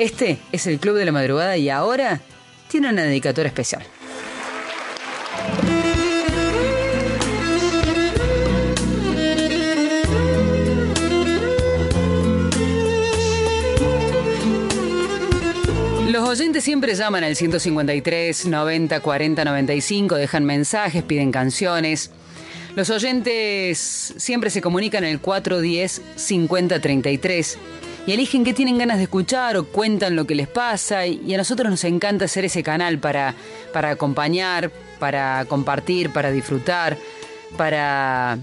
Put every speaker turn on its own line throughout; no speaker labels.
Este es el Club de la Madrugada y ahora tiene una dedicatoria especial. Los oyentes siempre llaman al 153 90 40 95, dejan mensajes, piden canciones. Los oyentes siempre se comunican el 410 50 33 y eligen qué tienen ganas de escuchar o cuentan lo que les pasa y a nosotros nos encanta hacer ese canal para, para acompañar, para compartir, para disfrutar, para,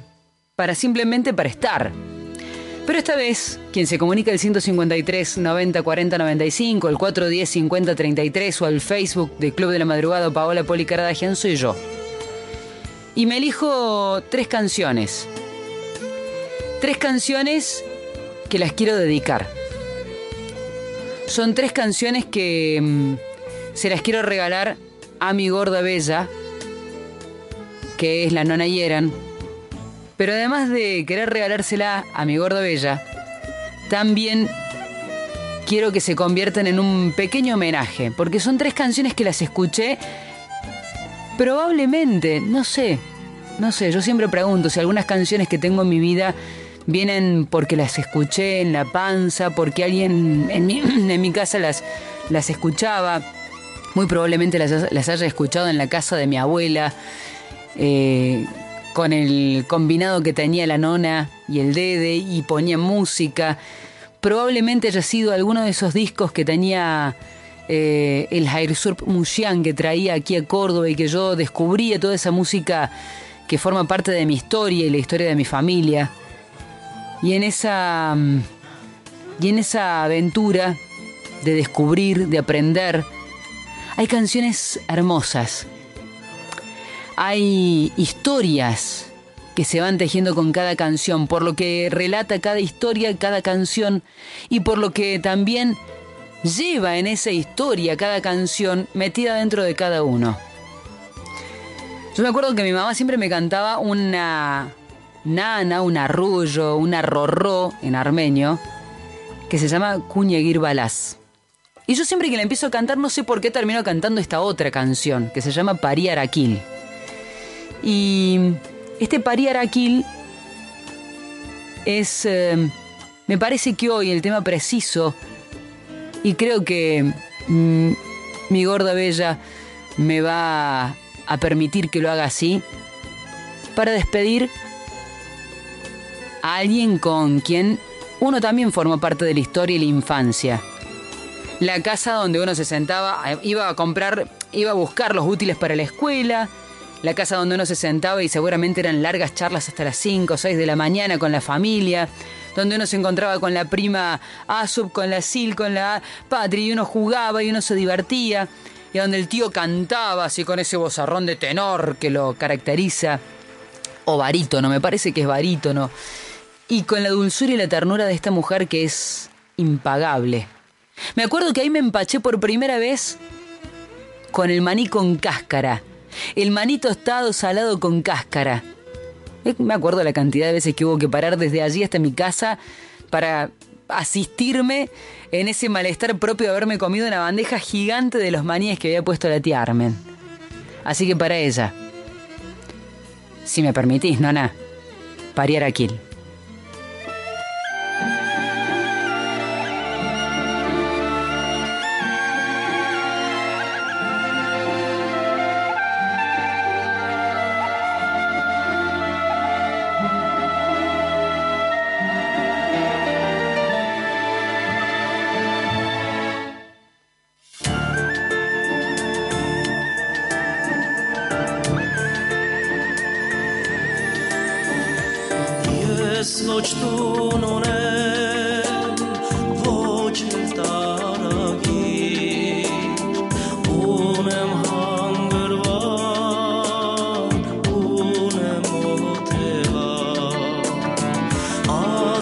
para simplemente para estar. Pero esta vez, quien se comunica al 153 90 40 95, el 410 50 33 o al Facebook de Club de la Madrugada Paola Poli Caradagian soy yo. Y me elijo tres canciones. Tres canciones que las quiero dedicar. Son tres canciones que mm, se las quiero regalar a mi gorda bella, que es la nona Yeran. Pero además de querer regalársela a mi gorda bella, también quiero que se conviertan en un pequeño homenaje, porque son tres canciones que las escuché probablemente, no sé, no sé, yo siempre pregunto si algunas canciones que tengo en mi vida vienen porque las escuché en la panza, porque alguien en mi, en mi casa las, las escuchaba. Muy probablemente las, las, haya escuchado en la casa de mi abuela, eh, con el combinado que tenía la nona y el dede, y ponía música. Probablemente haya sido alguno de esos discos que tenía eh, el Jairsurp Musian que traía aquí a Córdoba y que yo descubría toda esa música que forma parte de mi historia y la historia de mi familia. Y en esa mm, y en esa aventura de descubrir, de aprender, hay canciones hermosas. Hay historias que se van tejiendo con cada canción, por lo que relata cada historia, cada canción, y por lo que también lleva en esa historia cada canción metida dentro de cada uno. Yo me acuerdo que mi mamá siempre me cantaba una nana, un arrullo, un arrorró en armenio, que se llama Cuñeguir Balás. Y yo siempre que la empiezo a cantar no sé por qué termino cantando esta otra canción, que se llama Parí Araquil. Y este Parí Araquil es, eh, me parece que hoy el tema preciso, y creo que mm, mi gorda bella me va a permitir que lo haga así, para despedir alguien con quien uno también formó parte de la historia y la infancia. La casa donde uno se sentaba, eh, iba a comprar, iba a buscar los útiles para la escuela, la casa donde uno se sentaba y seguramente eran largas charlas hasta las 5 o 6 de la mañana con la familia, donde uno se encontraba con la prima Asub, con la Sil, con la Patri, y uno jugaba y uno se divertía, y donde el tío cantaba así con ese bozarrón de tenor que lo caracteriza, o barítono, me parece que es barítono y con la dulzura y la ternura de esta mujer que es impagable. Me acuerdo que ahí me empaché por primera vez con el maní con cáscara, el maní tostado salado con cáscara. Eh, me acuerdo la cantidad de veces que hubo que parar desde allí hasta mi casa para asistirme en ese malestar propio de haberme comido una bandeja gigante de los maníes que había puesto la tía Armen. Así que para ella, si me permitís, nona, pariar.
Nocturno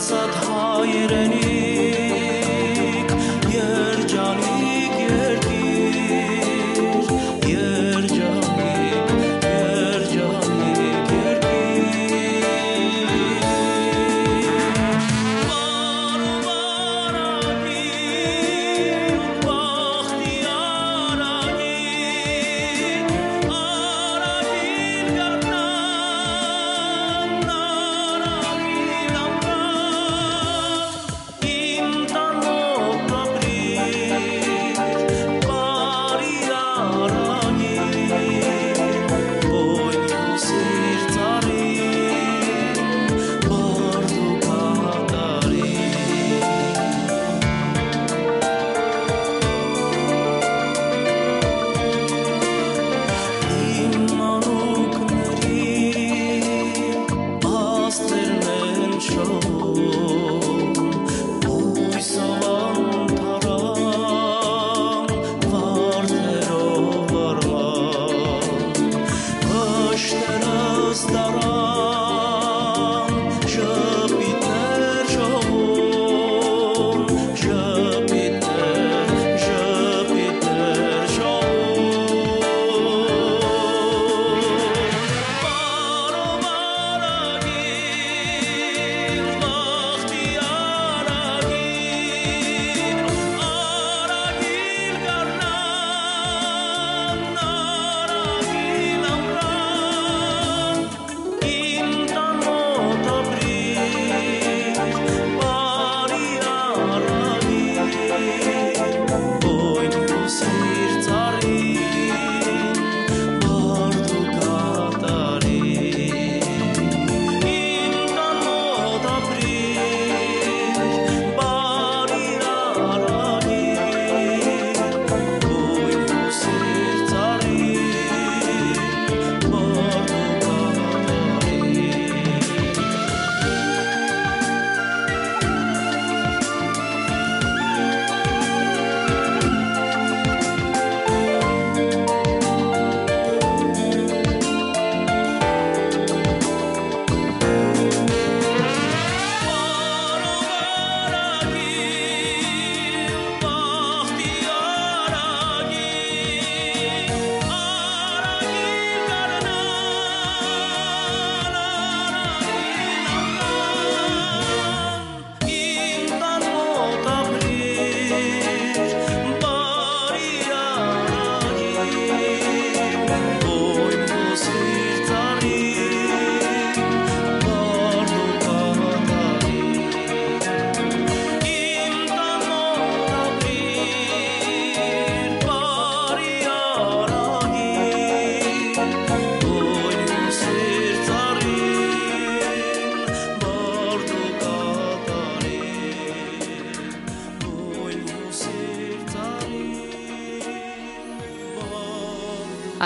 صدهای رنی.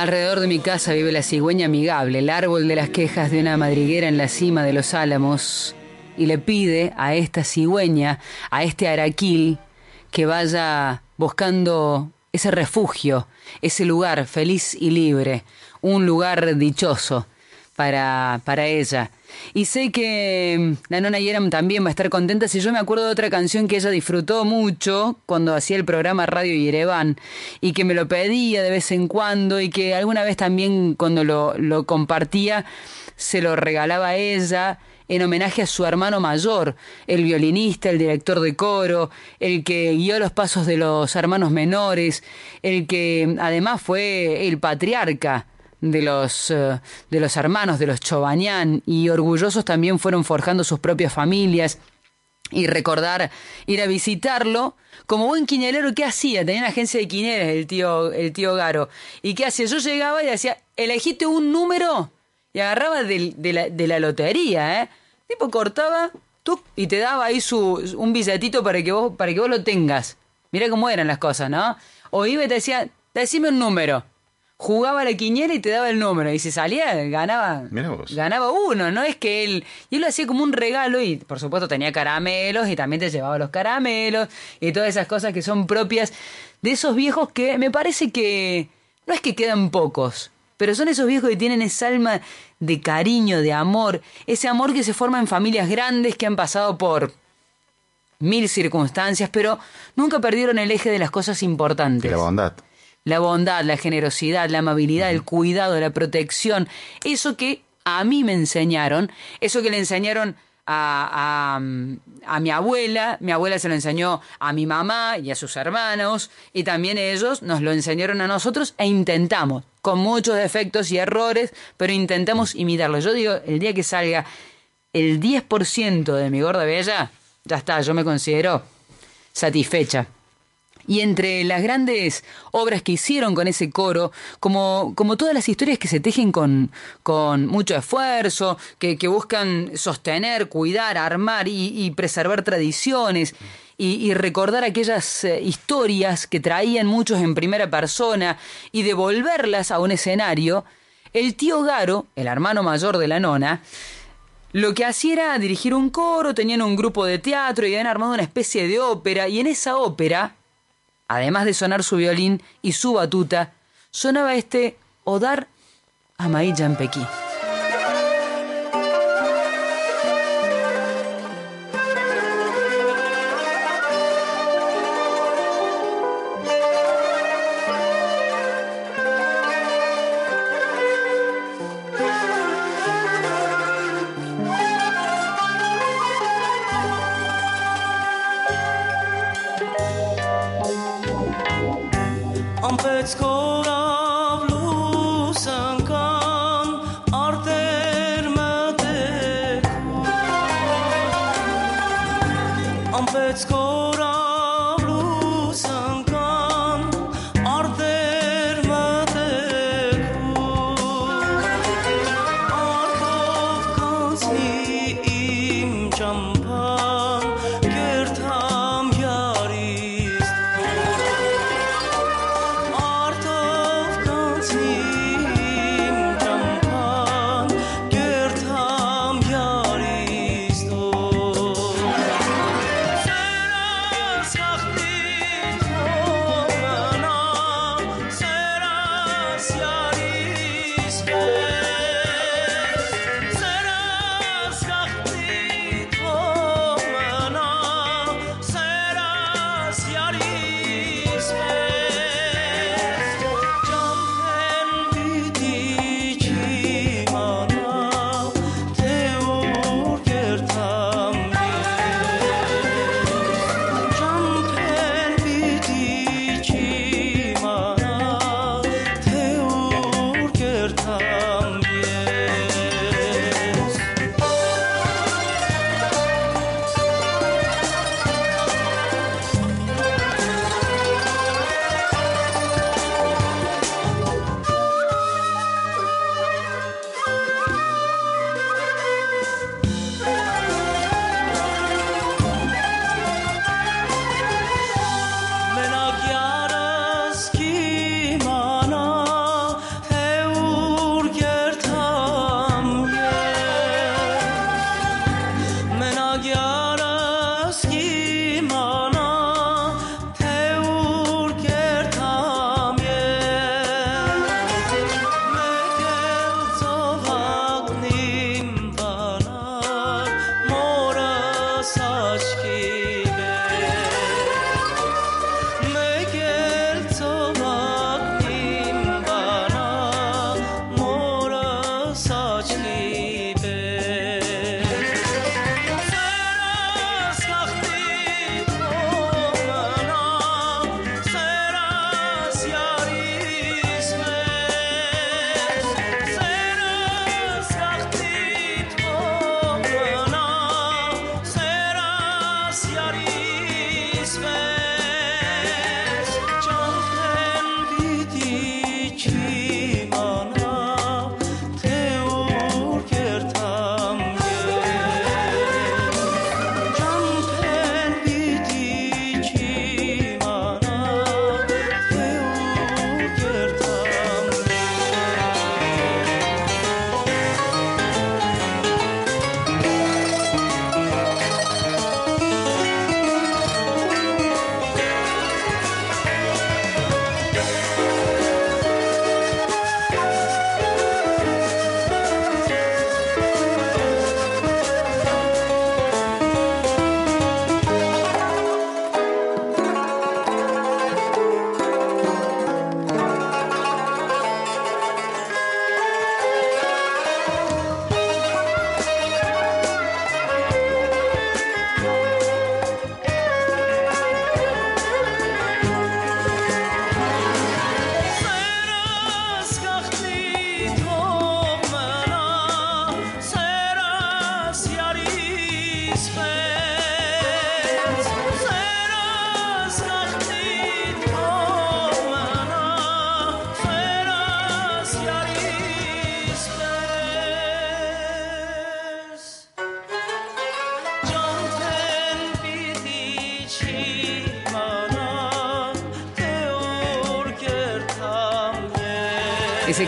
Alrededor de mi casa vive la cigüeña amigable, el árbol de las quejas de una madriguera en la cima de los álamos, y le pide a esta cigüeña, a este araquil, que vaya buscando ese refugio, ese lugar feliz y libre, un lugar dichoso para, para ella. Y sé que mm, la nona Yeram también va a estar contenta si yo me acuerdo de otra canción que ella disfrutó mucho cuando hacía el programa Radio Yerevan y que me lo pedía de vez en cuando y que alguna vez también cuando lo, lo compartía se lo regalaba a ella en homenaje a su hermano mayor, el violinista, el director de coro, el que guió los pasos de los hermanos menores, el que además fue el patriarca de los, eh, de los hermanos, de los Chobañán, y orgullosos también fueron forjando sus propias familias. Y recordar ir a visitarlo, como buen quinelero, ¿qué hacía? Tenía una agencia de quineres el tío, el tío Garo. ¿Y qué hacía? Yo llegaba y decía, elegiste un número y agarraba de, la, de la lotería, ¿eh? Tipo cortaba tú, y te daba ahí su, un billetito para que, vos, para que vos lo tengas. Mira cómo eran las cosas, ¿no? O iba y te decía, decime un número jugaba la quiniela y te daba el número. Y si salía, ganaba. Ganaba uno, ¿no? Es que él. Y él lo hacía como un regalo y, por supuesto, tenía caramelos y también te llevaba los caramelos y todas esas cosas que son propias de esos viejos que me parece que. No es que quedan pocos, pero son esos viejos que tienen esa alma de cariño, de amor, ese amor que se forma en familias grandes que han pasado por mil circunstancias, pero nunca perdieron el eje de las cosas importantes.
la bondad
la bondad, la generosidad, la amabilidad, el cuidado, la protección, eso que a mí me enseñaron, eso que le enseñaron a, a, a, mi abuela, mi abuela se lo enseñó a mi mamá y a sus hermanos, y también ellos nos lo enseñaron a nosotros e intentamos, con muchos defectos y errores, pero intentamos imitarlo. Yo digo, el día que salga el 10% de mi gorda bella, ya está, yo me considero satisfecha. Y entre las grandes obras que hicieron con ese coro, como, como todas las historias que se tejen con, con mucho esfuerzo, que, que buscan sostener, cuidar, armar y, preservar tradiciones, y, recordar aquellas eh, historias que traían muchos en primera persona y devolverlas a un escenario, el tío Garo, el hermano mayor de la nona, lo que hacía era dirigir un coro, tenían un grupo de teatro y habían armado una especie de ópera, y en esa ópera además de sonar su violín y su batuta, sonaba este Odar a Pequí. Ese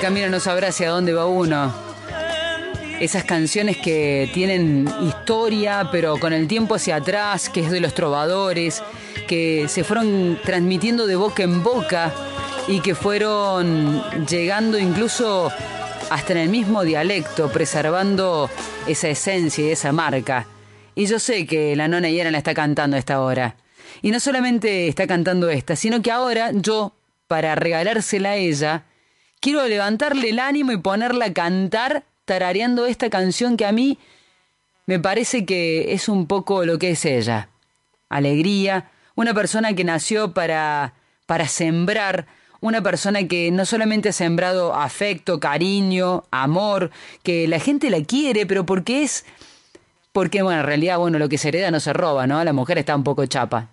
camino no sabrá hacia dónde va uno. Esas canciones que tienen historia, pero con el tiempo hacia atrás, que es de los trovadores, que se fueron transmitiendo de boca en boca y que fueron llegando incluso hasta en el mismo dialecto, preservando esa esencia y esa marca. Y yo sé que la nona Yera la está cantando a esta hora. Y no solamente está cantando esta, sino que ahora yo, para regalársela a ella, quiero levantarle el ánimo y ponerla a cantar tarareando esta canción que a mí me parece que es un poco lo que es ella. Alegría, una persona que nació para, para sembrar, una persona que no solamente ha sembrado afecto, cariño, amor, que la gente la quiere, pero porque es... Porque, bueno, en realidad, bueno, lo que se hereda no se roba, ¿no? La mujer está un poco chapa.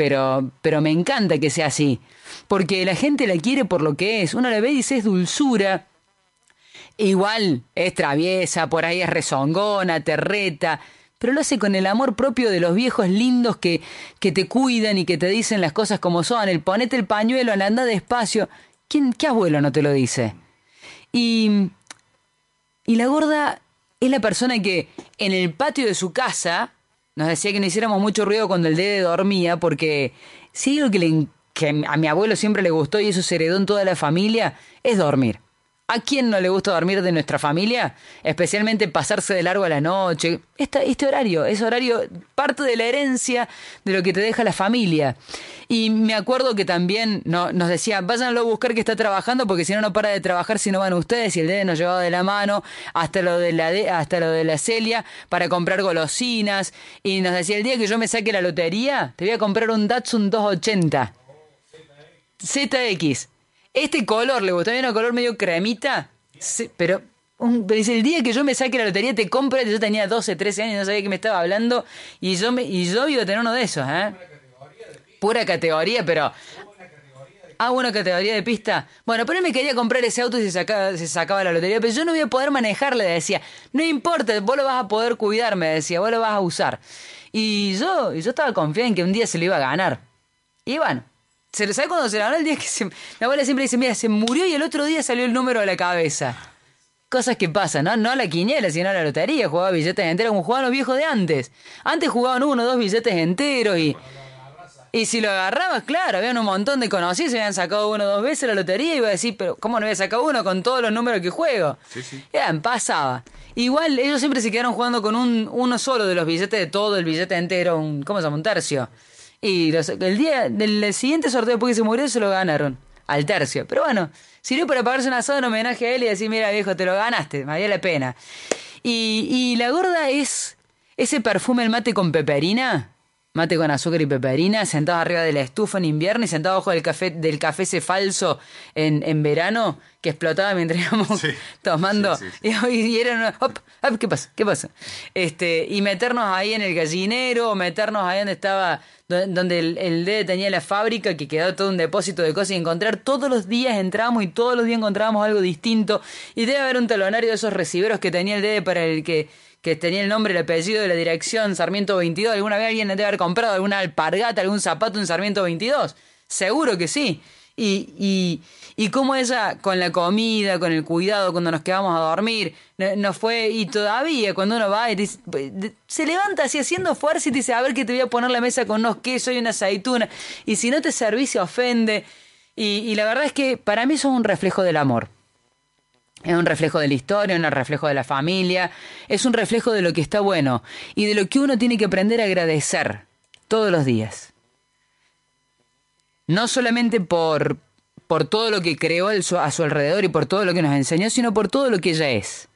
Pero, pero me encanta que sea así. Porque la gente la quiere por lo que es. Uno la ve y dice es dulzura. Igual es traviesa, por ahí es rezongona, terreta pero lo hace con el amor propio de los viejos lindos que, que te cuidan y que te dicen las cosas como son. El ponete el pañuelo, el anda despacio. ¿Quién, ¿Qué abuelo no te lo dice? Y, y la gorda es la persona que en el patio de su casa nos decía que no hiciéramos mucho ruido cuando el dede dormía, porque si algo que, le, que a mi abuelo siempre le gustó y eso se heredó en toda la familia, es dormir. ¿A quién no le gusta dormir de nuestra familia? Especialmente pasarse de largo a la noche. este horario, es horario, parte de la herencia de lo que te deja la familia. Y me acuerdo que también no, nos decía, váyanlo a buscar que está trabajando, porque si no, no para de trabajar si no van ustedes. Y el dedo nos llevaba de la mano hasta lo de la, hasta lo de la Celia para comprar golosinas. Y nos decía, el día que yo me saque la lotería, te voy a comprar un Datsun 280. ZX. Este color, ¿le gustó? un color medio cremita? Sí, pero dice, el día que yo me saque la lotería te compro, yo tenía 12, 13 años, no sabía que me estaba hablando, y yo, me, y yo iba a tener uno de esos, ¿eh? Pura categoría, pero... Ah, una categoría de pista. Bueno, pero él me quería comprar ese auto y se sacaba, la lotería, pero yo no voy a poder manejarle, decía. No importa, vos lo vas a poder cuidar, me decía, vos lo vas a usar. Y yo, yo estaba confiado en que un día se lo iba a ganar. Y bueno, ¿Se sabe cuando se ganó el día que se, mi abuela siempre dice, mira, se murió y el otro día salió el número de la cabeza? Cosas que pasan, ¿no? No la quiniela, sino la lotería, jugaba billetes enteros como jugaban los viejos de antes. Antes jugaban uno o dos billetes enteros y... Y si lo agarrabas, claro, habían un montón de conocidos, se habían sacado uno o dos veces la lotería y iba a decir, pero ¿cómo no había sacado uno con todos los números que juego? Sí, sí. Ya, pasaba. Igual ellos siempre se quedaron jugando con un, uno solo de los billetes de todo el billete entero, un, ¿cómo se llama? Un tercio. Y el día del siguiente sorteo después que se murió se lo ganaron. Al tercio. Pero bueno, sirvió para pagarse un asado en homenaje a él y decir, mira viejo, te lo ganaste, había la pena. Y, y la gorda es ese perfume el mate con peperina mate con azúcar y peperina, sentado arriba de la estufa en invierno y sentado abajo del café, del café ese falso en, en verano que explotaba mientras íbamos tomando. y, era ¿qué pasa? ¿Qué pasa? Este, y meternos ahí en el gallinero, o meternos ahí donde estaba, donde el, el D tenía la fábrica, que quedaba todo un depósito de cosas y encontrar todos los días entrábamos y todos los días encontrábamos algo distinto. Y debe haber un talonario de esos reciberos que tenía el D para el que que tenía el nombre y el apellido de la dirección Sarmiento 22. ¿Alguna vez alguien debe haber comprado alguna alpargata, algún zapato en Sarmiento 22? Seguro que sí. Y, y, y cómo ella, con la comida, con el cuidado, cuando nos quedamos a dormir, no fue, y todavía cuando uno va, y se levanta así haciendo fuerza y dice, a ver que te voy a poner la mesa con unos quesos y una aceituna, y si no te servís se ofende. Y, y la verdad es que para mí eso es un reflejo del amor. Es un reflejo de la historia, un reflejo de la familia, es un reflejo de lo que está bueno y de lo que uno tiene que aprender a agradecer todos los días. No solamente por, por todo lo que creó a su alrededor y por todo lo que nos enseñó, sino por todo lo que ella es.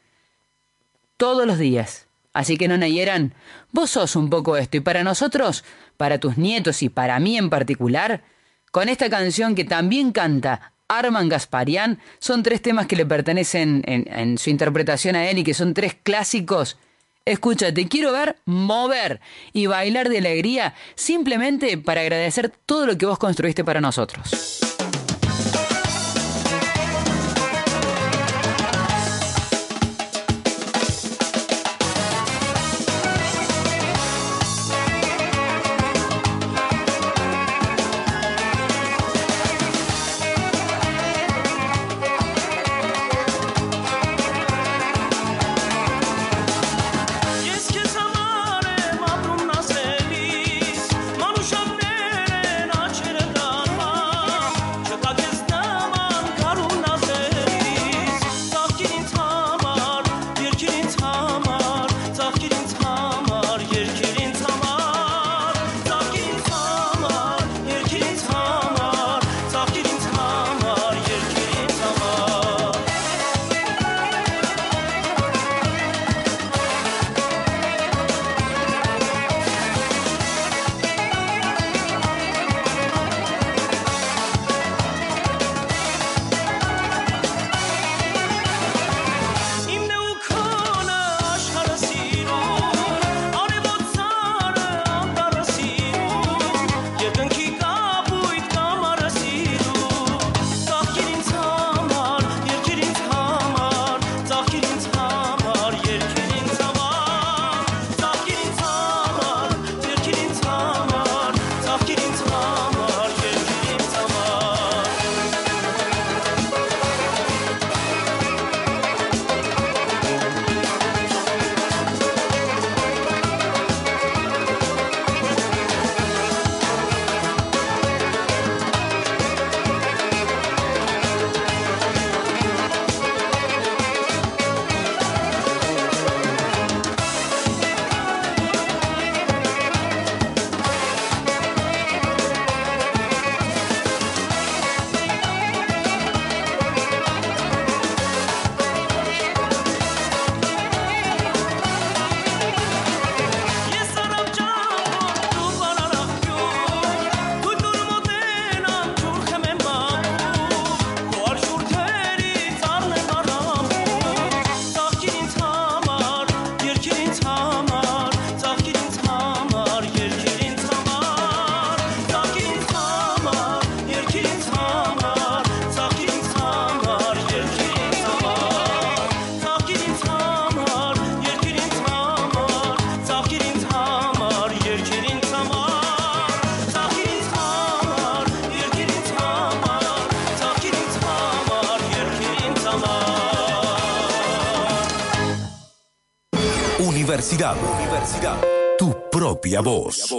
Todos los días. Así que no nayeran, vos sos un poco esto y para nosotros, para tus nietos y para mí en particular, con esta canción que también canta Arman Gasparian. Son tres temas que le pertenecen en, su interpretación a él y que son tres clásicos. Escucha, te quiero ver mover y bailar de alegría simplemente para agradecer todo lo que vos construiste para nosotros.
Tu propia voz.